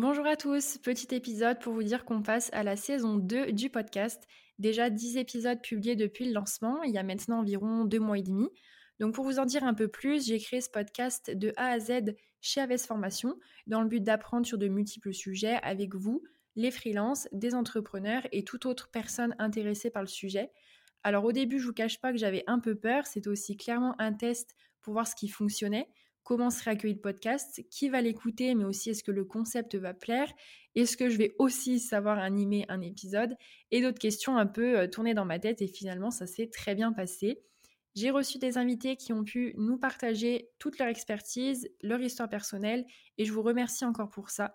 Bonjour à tous, petit épisode pour vous dire qu'on passe à la saison 2 du podcast. Déjà 10 épisodes publiés depuis le lancement, il y a maintenant environ deux mois et demi. Donc pour vous en dire un peu plus, j'ai créé ce podcast de A à Z chez Aves Formation dans le but d'apprendre sur de multiples sujets avec vous, les freelances, des entrepreneurs et toute autre personne intéressée par le sujet. Alors au début, je vous cache pas que j'avais un peu peur, c'était aussi clairement un test pour voir ce qui fonctionnait comment serait accueilli le podcast, qui va l'écouter, mais aussi est-ce que le concept va plaire, est-ce que je vais aussi savoir animer un épisode, et d'autres questions un peu euh, tournées dans ma tête, et finalement ça s'est très bien passé. J'ai reçu des invités qui ont pu nous partager toute leur expertise, leur histoire personnelle, et je vous remercie encore pour ça.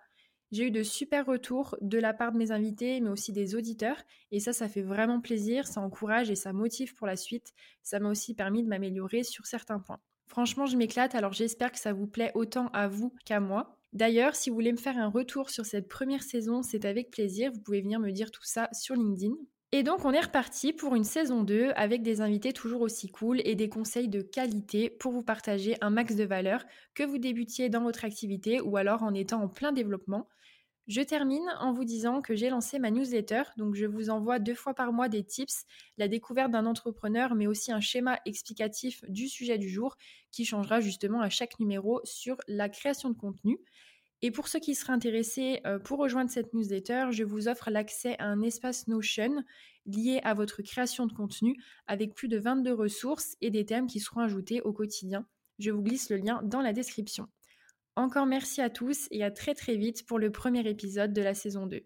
J'ai eu de super retours de la part de mes invités, mais aussi des auditeurs, et ça, ça fait vraiment plaisir, ça encourage et ça motive pour la suite. Ça m'a aussi permis de m'améliorer sur certains points. Franchement, je m'éclate, alors j'espère que ça vous plaît autant à vous qu'à moi. D'ailleurs, si vous voulez me faire un retour sur cette première saison, c'est avec plaisir, vous pouvez venir me dire tout ça sur LinkedIn. Et donc on est reparti pour une saison 2 avec des invités toujours aussi cool et des conseils de qualité pour vous partager un max de valeur que vous débutiez dans votre activité ou alors en étant en plein développement. Je termine en vous disant que j'ai lancé ma newsletter, donc je vous envoie deux fois par mois des tips, la découverte d'un entrepreneur, mais aussi un schéma explicatif du sujet du jour qui changera justement à chaque numéro sur la création de contenu. Et pour ceux qui seraient intéressés euh, pour rejoindre cette newsletter, je vous offre l'accès à un espace Notion lié à votre création de contenu avec plus de 22 ressources et des thèmes qui seront ajoutés au quotidien. Je vous glisse le lien dans la description. Encore merci à tous et à très très vite pour le premier épisode de la saison 2.